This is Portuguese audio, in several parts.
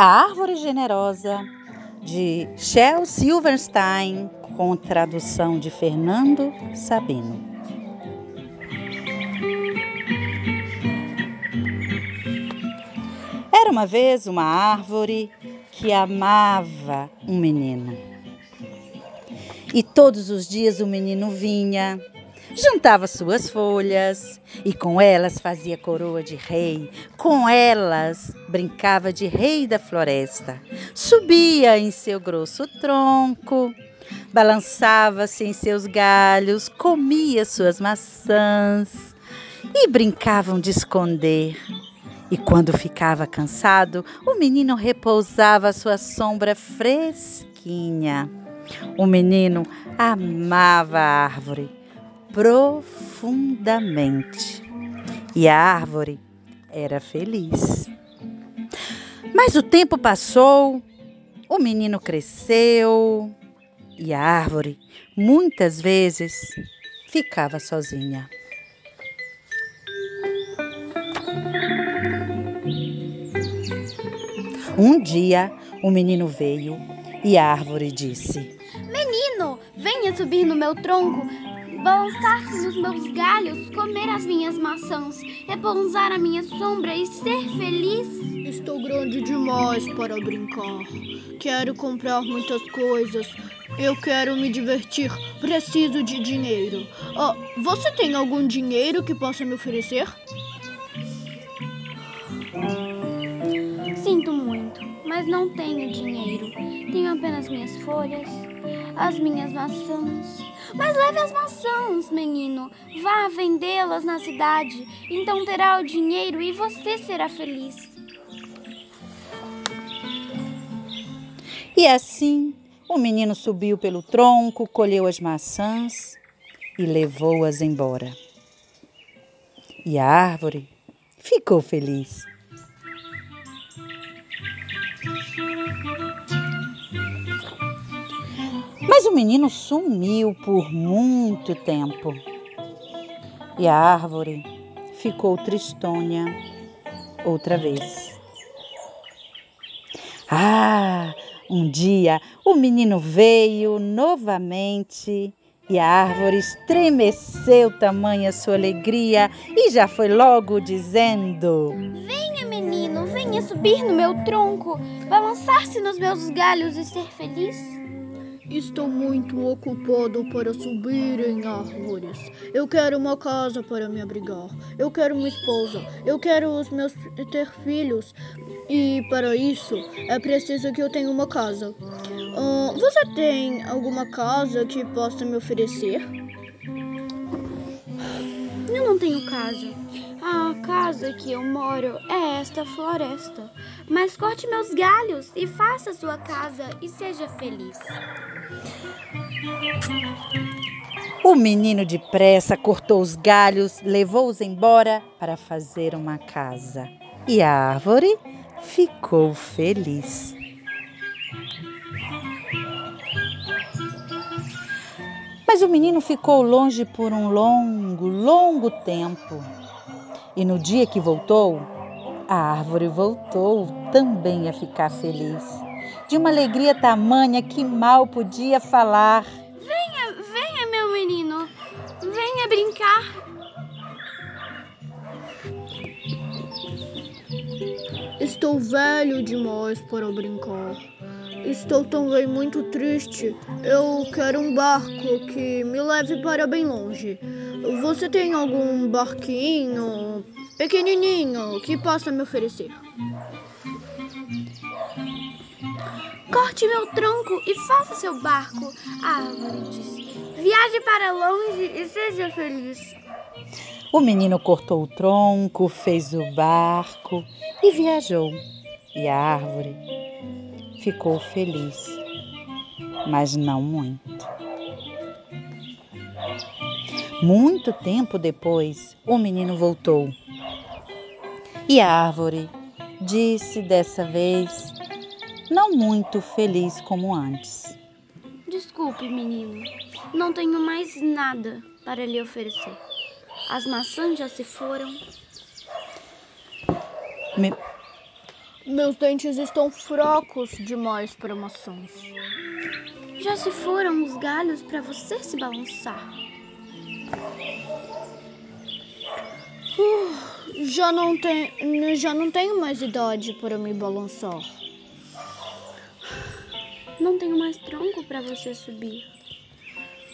A Árvore Generosa, de Shel Silverstein, com tradução de Fernando Sabino. Era uma vez uma árvore que amava um menino. E todos os dias o menino vinha, juntava suas folhas e com elas fazia coroa de rei, com elas brincava de rei da floresta, subia em seu grosso tronco, balançava-se em seus galhos, comia suas maçãs e brincavam de esconder. E quando ficava cansado, o menino repousava sua sombra fresquinha. O menino amava a árvore profundamente e a árvore era feliz. Mas o tempo passou, o menino cresceu e a árvore muitas vezes ficava sozinha. Um dia, o menino veio e a árvore disse: Menino, venha subir no meu tronco, balançar-se nos meus galhos, comer as minhas maçãs, repousar a minha sombra e ser feliz. Estou grande demais para brincar. Quero comprar muitas coisas. Eu quero me divertir. Preciso de dinheiro. Oh, você tem algum dinheiro que possa me oferecer? Mas não tenho dinheiro. Tenho apenas minhas folhas, as minhas maçãs. Mas leve as maçãs, menino. Vá vendê-las na cidade. Então terá o dinheiro e você será feliz. E assim, o menino subiu pelo tronco, colheu as maçãs e levou-as embora. E a árvore ficou feliz. Mas o menino sumiu por muito tempo. E a árvore ficou tristonha outra vez. Ah, um dia o menino veio novamente e a árvore estremeceu tamanha sua alegria e já foi logo dizendo: Venha, menino, venha subir no meu tronco, balançar-se nos meus galhos e ser feliz. Estou muito ocupado para subir em árvores. Eu quero uma casa para me abrigar. Eu quero uma esposa. Eu quero os meus ter filhos. E para isso é preciso que eu tenha uma casa. Uh, você tem alguma casa que possa me oferecer? Eu não tenho casa. A casa que eu moro é esta floresta. Mas corte meus galhos e faça sua casa e seja feliz. O menino depressa cortou os galhos, levou-os embora para fazer uma casa. E a árvore ficou feliz. Mas o menino ficou longe por um longo, longo tempo. E no dia que voltou, a árvore voltou também a ficar feliz de uma alegria tamanha que mal podia falar. Venha, venha, meu menino, venha brincar. Estou velho demais para brincar. Estou também muito triste. Eu quero um barco que me leve para bem longe. Você tem algum barquinho pequenininho que possa me oferecer? Corte meu tronco e faça seu barco. A árvore disse: Viaje para longe e seja feliz. O menino cortou o tronco, fez o barco e viajou. E a árvore ficou feliz, mas não muito. Muito tempo depois, o menino voltou. E a árvore disse dessa vez não muito feliz como antes. Desculpe, menino, não tenho mais nada para lhe oferecer. As maçãs já se foram. Me- Meus dentes estão fracos demais para maçãs. Já se foram os galhos para você se balançar. Já não, tem, já não tenho mais idade para me balançar. Não tenho mais tronco para você subir.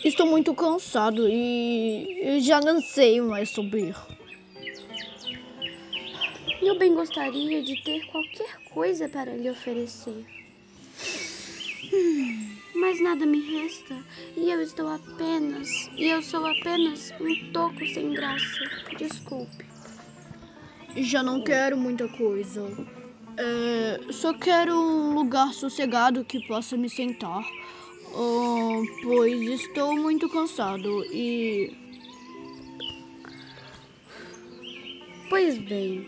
Estou muito cansado e já não sei mais subir. Eu bem gostaria de ter qualquer coisa para lhe oferecer. Mas nada me resta e eu estou apenas, e eu sou apenas um toco sem graça. Desculpe. Já não quero muita coisa. É, só quero um lugar sossegado que possa me sentar, ah, pois estou muito cansado e Pois bem,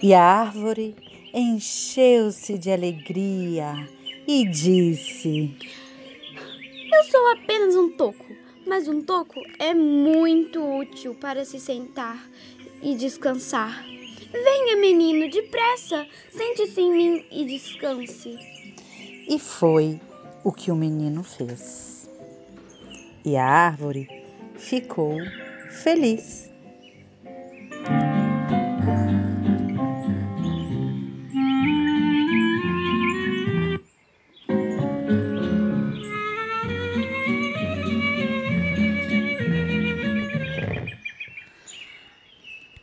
E a árvore encheu-se de alegria e disse: eu sou apenas um toco, mas um toco é muito útil para se sentar e descansar. Venha, menino, depressa, sente-se em mim e descanse. E foi o que o menino fez. E a árvore ficou feliz.